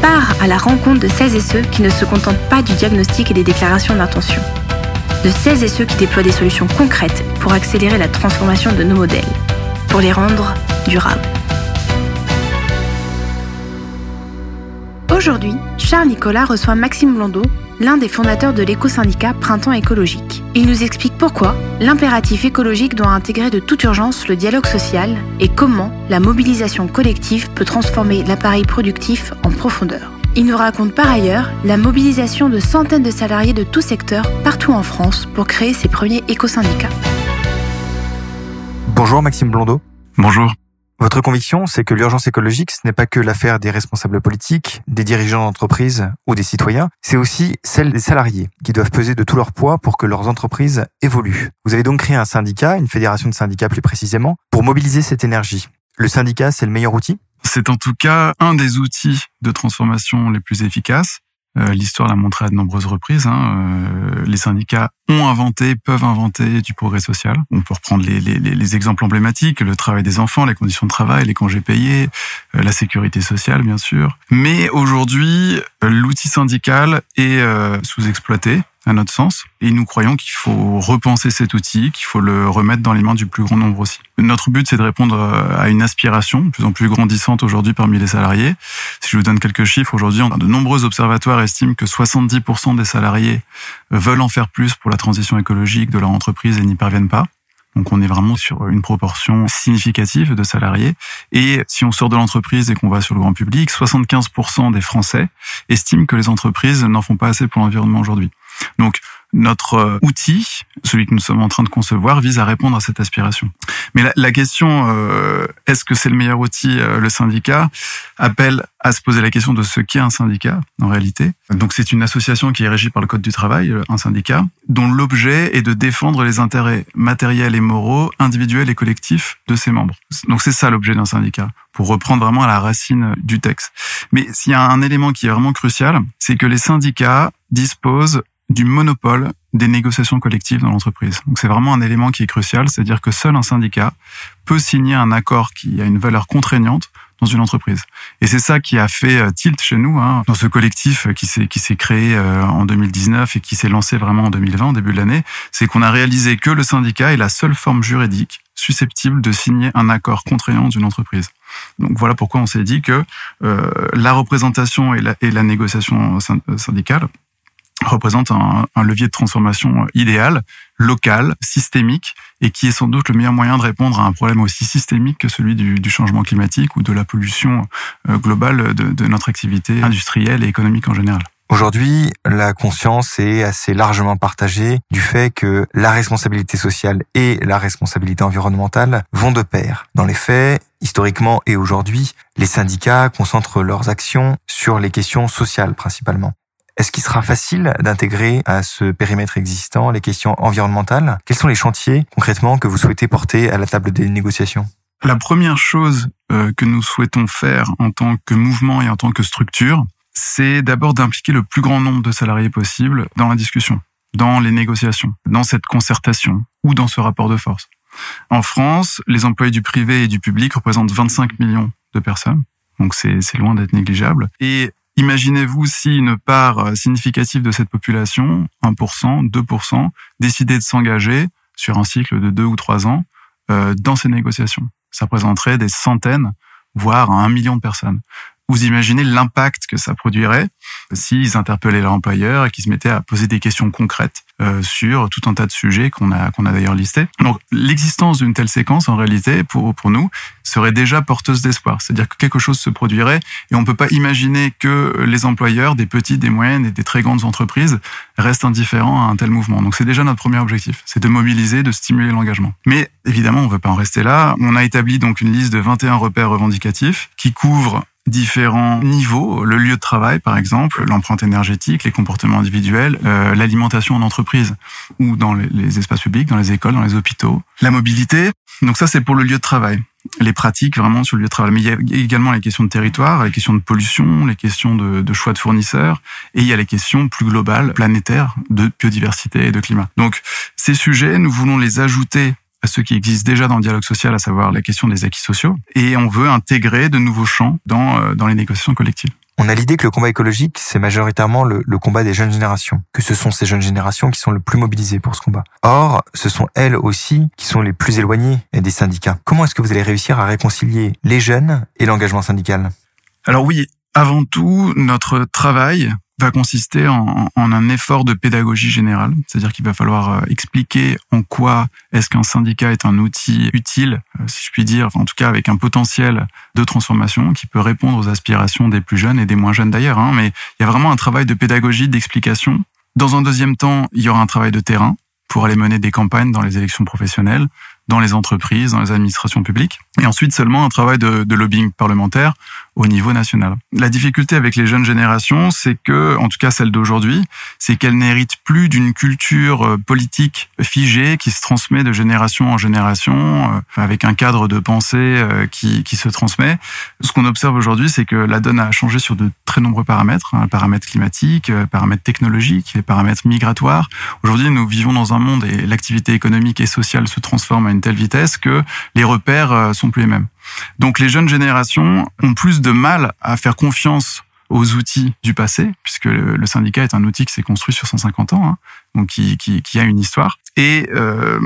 part à la rencontre de celles et ceux qui ne se contentent pas du diagnostic et des déclarations d'intention. De celles et ceux qui déploient des solutions concrètes pour accélérer la transformation de nos modèles, pour les rendre durables. Aujourd'hui, Charles Nicolas reçoit Maxime Blondeau, l'un des fondateurs de l'éco-syndicat Printemps écologique. Il nous explique pourquoi l'impératif écologique doit intégrer de toute urgence le dialogue social et comment la mobilisation collective peut transformer l'appareil productif en profondeur. Il nous raconte par ailleurs la mobilisation de centaines de salariés de tous secteurs partout en France pour créer ses premiers éco-syndicats. Bonjour Maxime Blondeau. Bonjour. Votre conviction, c'est que l'urgence écologique, ce n'est pas que l'affaire des responsables politiques, des dirigeants d'entreprise ou des citoyens, c'est aussi celle des salariés, qui doivent peser de tout leur poids pour que leurs entreprises évoluent. Vous avez donc créé un syndicat, une fédération de syndicats plus précisément, pour mobiliser cette énergie. Le syndicat, c'est le meilleur outil? C'est en tout cas un des outils de transformation les plus efficaces. Euh, l'histoire l'a montré à de nombreuses reprises. Hein. Euh, les syndicats ont inventé, peuvent inventer du progrès social. On peut reprendre les, les, les, exemples emblématiques, le travail des enfants, les conditions de travail, les congés payés, euh, la sécurité sociale, bien sûr. Mais aujourd'hui, l'outil syndical est sous-exploité à notre sens. Et nous croyons qu'il faut repenser cet outil, qu'il faut le remettre dans les mains du plus grand nombre aussi. Notre but, c'est de répondre à une aspiration de plus en plus grandissante aujourd'hui parmi les salariés. Si je vous donne quelques chiffres, aujourd'hui, de nombreux observatoires estiment que 70% des salariés veulent en faire plus pour la transition écologique de leur entreprise et n'y parviennent pas. Donc on est vraiment sur une proportion significative de salariés. Et si on sort de l'entreprise et qu'on va sur le grand public, 75% des Français estiment que les entreprises n'en font pas assez pour l'environnement aujourd'hui. Donc notre euh, outil, celui que nous sommes en train de concevoir, vise à répondre à cette aspiration. Mais la, question, euh, est-ce que c'est le meilleur outil, euh, le syndicat, appelle à se poser la question de ce qu'est un syndicat en réalité. Donc c'est une association qui est régie par le Code du travail, un syndicat, dont l'objet est de défendre les intérêts matériels et moraux, individuels et collectifs de ses membres. Donc c'est ça l'objet d'un syndicat, pour reprendre vraiment à la racine du texte. Mais s'il y a un élément qui est vraiment crucial, c'est que les syndicats disposent du monopole des négociations collectives dans l'entreprise. Donc c'est vraiment un élément qui est crucial, c'est-à-dire que seul un syndicat peut signer un accord qui a une valeur contraignante dans une entreprise. Et c'est ça qui a fait euh, tilt chez nous, hein, dans ce collectif qui s'est qui s'est créé euh, en 2019 et qui s'est lancé vraiment en 2020, au début de l'année, c'est qu'on a réalisé que le syndicat est la seule forme juridique susceptible de signer un accord contraignant d'une entreprise. Donc voilà pourquoi on s'est dit que euh, la représentation et la, et la négociation syndicale représente un, un, levier de transformation idéal, local, systémique, et qui est sans doute le meilleur moyen de répondre à un problème aussi systémique que celui du, du changement climatique ou de la pollution euh, globale de, de notre activité industrielle et économique en général. Aujourd'hui, la conscience est assez largement partagée du fait que la responsabilité sociale et la responsabilité environnementale vont de pair. Dans les faits, historiquement et aujourd'hui, les syndicats concentrent leurs actions sur les questions sociales principalement. Est-ce qu'il sera facile d'intégrer à ce périmètre existant les questions environnementales? Quels sont les chantiers concrètement que vous souhaitez porter à la table des négociations? La première chose euh, que nous souhaitons faire en tant que mouvement et en tant que structure, c'est d'abord d'impliquer le plus grand nombre de salariés possible dans la discussion, dans les négociations, dans cette concertation ou dans ce rapport de force. En France, les employés du privé et du public représentent 25 millions de personnes. Donc c'est loin d'être négligeable. Et Imaginez-vous si une part euh, significative de cette population, 1%, 2%, décidait de s'engager sur un cycle de deux ou trois ans euh, dans ces négociations. Ça représenterait des centaines, voire un million de personnes. Vous imaginez l'impact que ça produirait s'ils interpellaient leur employeur et qu'ils se mettaient à poser des questions concrètes euh, sur tout un tas de sujets qu'on a qu'on a d'ailleurs listés. Donc l'existence d'une telle séquence en réalité pour pour nous serait déjà porteuse d'espoir, c'est-à-dire que quelque chose se produirait et on peut pas imaginer que les employeurs des petites, des moyennes et des très grandes entreprises restent indifférents à un tel mouvement. Donc c'est déjà notre premier objectif, c'est de mobiliser, de stimuler l'engagement. Mais évidemment, on veut pas en rester là. On a établi donc une liste de 21 repères revendicatifs qui couvrent différents niveaux, le lieu de travail par exemple, l'empreinte énergétique, les comportements individuels, euh, l'alimentation en entreprise ou dans les, espaces publics, dans les écoles, dans les hôpitaux, la mobilité. Donc ça c'est pour le lieu de travail. Les pratiques vraiment sur le lieu de travail. Mais il y a également les questions de territoire, les questions de pollution, les questions de choix de fournisseurs, et il y a les questions plus globales, planétaires, de biodiversité et de climat. Donc ces sujets, nous voulons les ajouter à ceux qui existent déjà dans le dialogue social, à savoir la question des acquis sociaux, et on veut intégrer de nouveaux champs dans, euh, dans les négociations collectives. On a l'idée que le combat écologique, c'est majoritairement le, le, combat des jeunes générations, que ce sont ces jeunes générations qui sont le plus mobilisées pour ce combat. Or, ce sont elles aussi qui sont les plus éloignées des syndicats. Comment est-ce que vous allez réussir à réconcilier les jeunes et l'engagement syndical? Alors oui, avant tout, notre travail va consister en, un effort de pédagogie générale, c'est-à-dire qu'il va falloir euh, expliquer en quoi est-ce qu'un syndicat est un outil utile, euh, si je puis dire, en tout cas avec un potentiel de transformation qui peut répondre aux aspirations des plus jeunes et des moins jeunes d'ailleurs. Hein, mais il y a vraiment un travail de pédagogie, d'explication. Dans un deuxième temps, il y aura un travail de terrain pour aller mener des campagnes dans les élections professionnelles, dans les entreprises, dans les administrations publiques, et ensuite seulement un travail de, lobbying parlementaire au niveau national. La difficulté avec les jeunes générations, c'est que, en tout cas celle d'aujourd'hui, c'est qu'elles n'héritent plus d'une culture euh, politique figée qui se transmet de génération en génération, euh, avec un cadre de pensée euh, qui, qui se transmet. Ce qu'on observe aujourd'hui, c'est que la donne a changé sur de très nombreux paramètres, hein, paramètres climatiques, paramètres technologiques, les paramètres migratoires. Aujourd'hui, nous vivons dans un monde et l'activité économique et sociale se transforme à une telle vitesse que les repères sont plus les mêmes. Donc les jeunes générations ont plus de mal à faire confiance aux outils du passé, puisque le, syndicat est un outil qui s'est construit sur 150 ans, hein, donc qui, a une histoire. Et euh,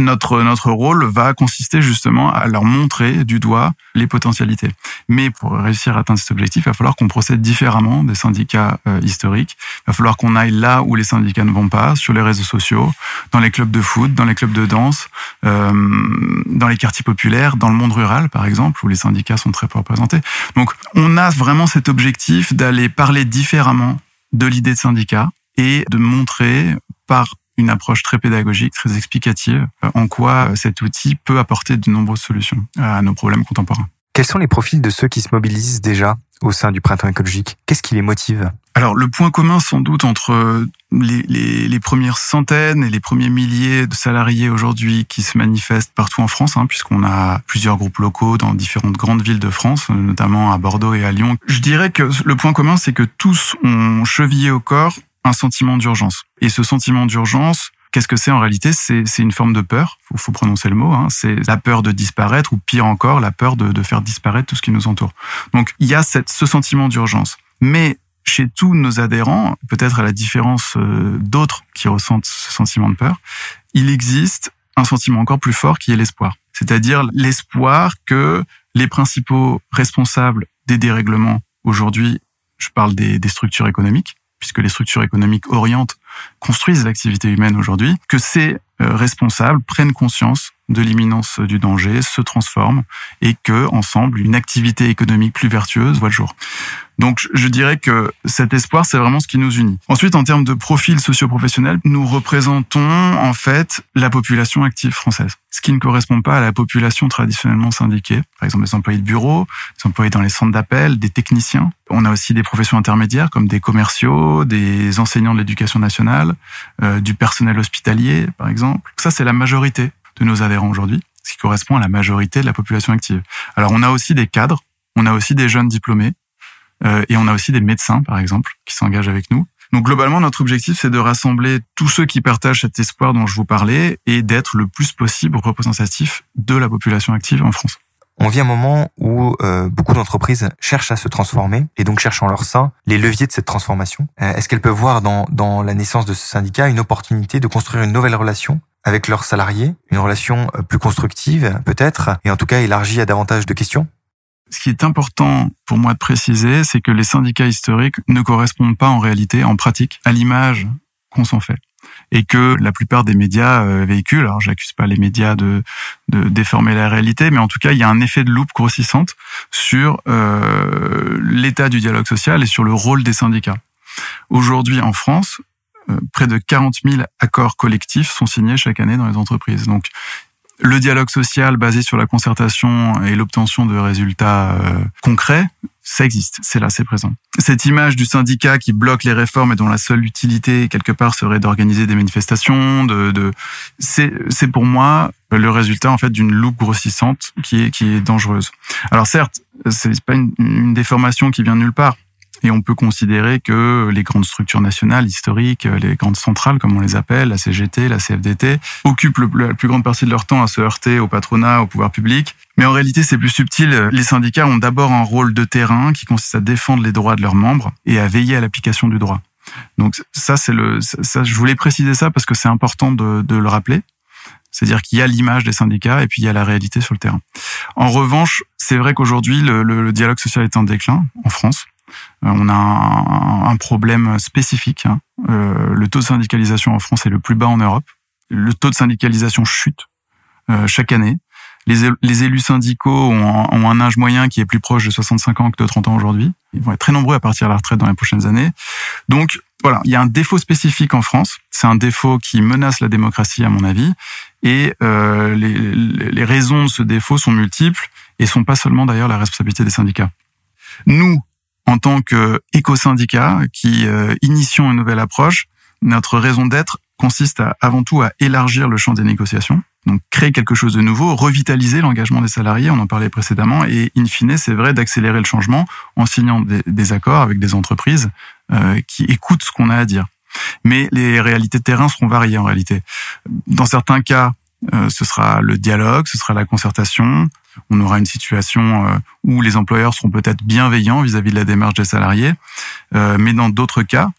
notre, notre rôle va consister justement à leur montrer du doigt les potentialités. Mais pour réussir à atteindre cet objectif, il va falloir qu'on procède différemment des syndicats euh, historiques. Il va falloir qu'on aille là où les syndicats ne vont pas, sur les réseaux sociaux, dans les clubs de foot, dans les clubs de danse, euh, dans les quartiers populaires, dans le monde rural par exemple, où les syndicats sont très peu représentés. Donc on a vraiment cet objectif d'aller parler différemment de l'idée de syndicat et de montrer par une approche très pédagogique, très explicative, euh, en quoi euh, cet outil peut apporter de nombreuses solutions à nos problèmes contemporains. Quels sont les profils de ceux qui se mobilisent déjà au sein du printemps écologique? Qu'est-ce qui les motive? Alors le point commun sans doute entre les, les, les, premières centaines et les premiers milliers de salariés aujourd'hui qui se manifestent partout en France, hein, puisqu'on a plusieurs groupes locaux dans différentes grandes villes de France, notamment à Bordeaux et à Lyon. Je dirais que le point commun, c'est que tous ont chevillé au corps un sentiment d'urgence. Et ce sentiment d'urgence, qu'est-ce que c'est en réalité? C'est une forme de peur, il faut, prononcer le mot, hein. c'est la peur de disparaître, ou pire encore, la peur de, de, faire disparaître tout ce qui nous entoure. Donc il y a cette, ce sentiment d'urgence. Mais chez tous nos adhérents, peut-être à la différence euh, d'autres qui ressentent ce sentiment de peur, il existe un sentiment encore plus fort qui est l'espoir. C'est-à-dire l'espoir que les principaux responsables des dérèglements aujourd'hui, je parle des, des structures économiques, puisque les structures économiques orientent, construisent l'activité humaine aujourd'hui, que ces euh, responsables prennent conscience de l'imminence du danger, se transforment et que, ensemble, une activité économique plus vertueuse voit le jour. Donc, je dirais que cet espoir, c'est vraiment ce qui nous unit. Ensuite, en termes de profil socio-professionnel, nous représentons, en fait, la population active française. Ce qui ne correspond pas à la population traditionnellement syndiquée. Par exemple, les employés de bureau, les employés dans les centres d'appel, des techniciens. On a aussi des professions intermédiaires comme des commerciaux, des enseignants de l'éducation nationale, euh, du personnel hospitalier, par exemple. Ça, c'est la majorité de nos adhérents aujourd'hui, ce qui correspond à la majorité de la population active. Alors, on a aussi des cadres, on a aussi des jeunes diplômés, et on a aussi des médecins, par exemple, qui s'engagent avec nous. Donc globalement, notre objectif, c'est de rassembler tous ceux qui partagent cet espoir dont je vous parlais et d'être le plus possible représentatif de la population active en France. On vit un moment où euh, beaucoup d'entreprises cherchent à se transformer et donc cherchent en leur sein les leviers de cette transformation. Euh, Est-ce qu'elles peuvent voir dans, dans la naissance de ce syndicat une opportunité de construire une nouvelle relation avec leurs salariés, une relation euh, plus constructive peut-être, et en tout cas élargie à davantage de questions? Ce qui est important pour moi de préciser, c'est que les syndicats historiques ne correspondent pas en réalité, en pratique, à l'image qu'on s'en fait. Et que la plupart des médias euh, véhiculent, alors j'accuse pas les médias de, déformer la réalité, mais en tout cas, il y a un effet de loupe grossissante sur euh, l'état du dialogue social et sur le rôle des syndicats. Aujourd'hui, en France, euh, près de 40 000 accords collectifs sont signés chaque année dans les entreprises. Donc, le dialogue social basé sur la concertation et l'obtention de résultats euh, concrets, Ça existe, c'est là, c'est présent. Cette image du syndicat qui bloque les réformes et dont la seule utilité quelque part serait d'organiser des manifestations, de, de c'est pour moi le résultat en fait d'une loupe grossissante qui est qui est dangereuse. Alors certes, c'est pas une, une déformation qui vient de nulle part. Et on peut considérer que les grandes structures nationales, historiques, les grandes centrales, comme on les appelle, la CGT, la CFDT, occupent la plus grande partie de leur temps à se heurter au patronat, au pouvoir public. Mais en réalité, c'est plus subtil. Les syndicats ont d'abord un rôle de terrain qui consiste à défendre les droits de leurs membres et à veiller à l'application du droit. Donc ça, c'est le, ça, je voulais préciser ça parce que c'est important de, de le rappeler. C'est-à-dire qu'il y a l'image des syndicats et puis il y a la réalité sur le terrain. En revanche, c'est vrai qu'aujourd'hui, le, le, dialogue social est en déclin en France. Euh, on a un, problème spécifique. Hein. Euh, le taux de syndicalisation en France est le plus bas en Europe. Le taux de syndicalisation chute euh, chaque année. Les, élus syndicaux ont un, âge moyen qui est plus proche de 65 ans que de 30 ans aujourd'hui. Ils vont être très nombreux à partir de la retraite dans les prochaines années. Donc voilà, il y a un défaut spécifique en France. C'est un défaut qui menace la démocratie à mon avis. Et les, les raisons de ce défaut sont multiples et sont pas seulement d'ailleurs la responsabilité des syndicats. Nous, en tant qu'éco-syndicat qui euh, initions une nouvelle approche, notre raison d'être consiste avant tout à élargir le champ des négociations, donc créer quelque chose de nouveau, revitaliser l'engagement des salariés, on en parlait précédemment, et in fine, c'est vrai d'accélérer le changement en signant des, accords avec des entreprises euh, qui écoutent ce qu'on a à dire. Mais les réalités de terrain seront variées en réalité. Dans certains cas, euh, ce sera le dialogue, ce sera la concertation, on aura une situation euh, où les employeurs seront peut-être bienveillants vis-à-vis de la démarche des salariés, euh, mais dans d'autres cas,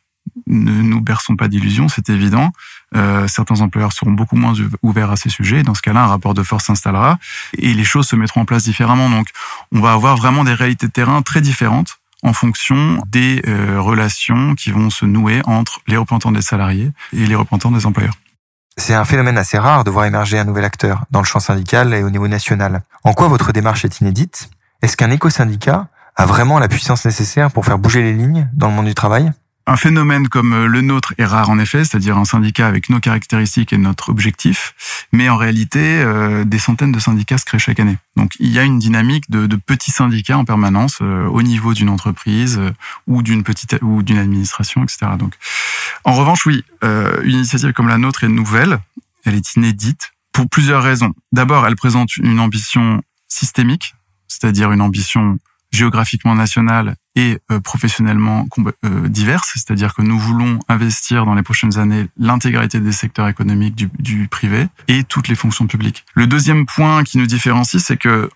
ne nous berçons pas d'illusions, c'est évident. Euh, certains employeurs seront beaucoup moins ouverts à ces sujets. Dans ce cas-là, un rapport de force s'installera et les choses se mettront en place différemment. Donc, on va avoir vraiment des réalités de terrain très différentes en fonction des relations qui vont se nouer entre les représentants des salariés et les représentants des employeurs. C'est un phénomène assez rare de voir émerger un nouvel acteur dans le champ syndical et au niveau national. En quoi votre démarche est inédite? Est-ce qu'un éco-syndicat a vraiment la puissance nécessaire pour faire bouger les lignes dans le monde du travail? Un phénomène comme euh, le nôtre est rare en effet, c'est-à-dire un syndicat avec nos caractéristiques et notre objectif, mais en réalité, euh, des centaines de syndicats se créent chaque année. Donc il y a une dynamique de, de petits syndicats en permanence euh, au niveau d'une entreprise ou d'une petite ou d'une administration, etc. Donc, en revanche, oui, une initiative comme la nôtre est nouvelle, elle est inédite pour plusieurs raisons. D'abord, elle présente une ambition systémique, c'est-à-dire une ambition géographiquement nationale et euh, professionnellement euh, diverses, c'est-à-dire que nous voulons investir dans les prochaines années l'intégralité des secteurs économiques du, du, privé et toutes les fonctions publiques. Le deuxième point qui nous différencie, c'est que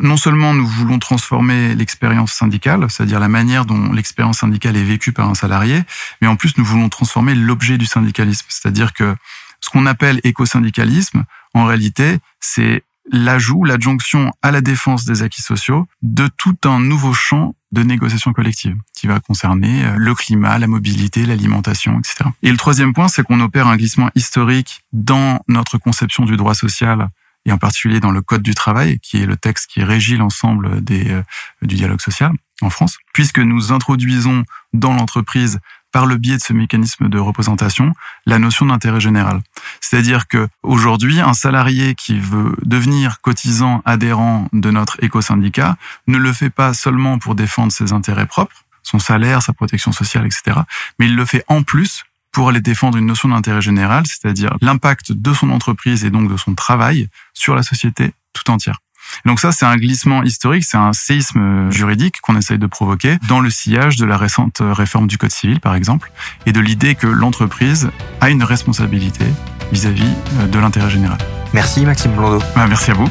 non seulement nous voulons transformer l'expérience syndicale, c'est-à-dire la manière dont l'expérience syndicale est vécue par un salarié, mais en plus nous voulons transformer l'objet du syndicalisme, c'est-à-dire que ce qu'on appelle éco-syndicalisme, en réalité, c'est l'ajout, l'adjonction à la défense des acquis sociaux de tout un nouveau champ de négociation collective qui va concerner euh, le climat, la mobilité, l'alimentation, etc. Et le troisième point, c'est qu'on opère un glissement historique dans notre conception du droit social et en particulier dans le Code du travail, qui est le texte qui régit l'ensemble des, euh, du dialogue social en France, puisque nous introduisons dans l'entreprise par le biais de ce mécanisme de représentation, la notion d'intérêt général. C'est-à-dire que aujourd'hui, un salarié qui veut devenir cotisant adhérent de notre éco-syndicat ne le fait pas seulement pour défendre ses intérêts propres, son salaire, sa protection sociale, etc., mais il le fait en plus pour aller défendre une notion d'intérêt général, c'est-à-dire l'impact de son entreprise et donc de son travail sur la société tout entière. Donc ça, c'est un glissement historique, c'est un séisme juridique qu'on essaye de provoquer dans le sillage de la récente réforme du Code civil, par exemple, et de l'idée que l'entreprise a une responsabilité vis-à-vis euh, de l'intérêt général. Merci Maxime Blondeau. Bah, merci à vous.